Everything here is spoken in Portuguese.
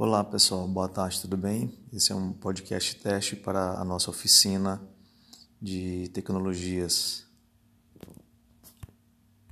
Olá pessoal, boa tarde, tudo bem? Esse é um podcast teste para a nossa oficina de tecnologias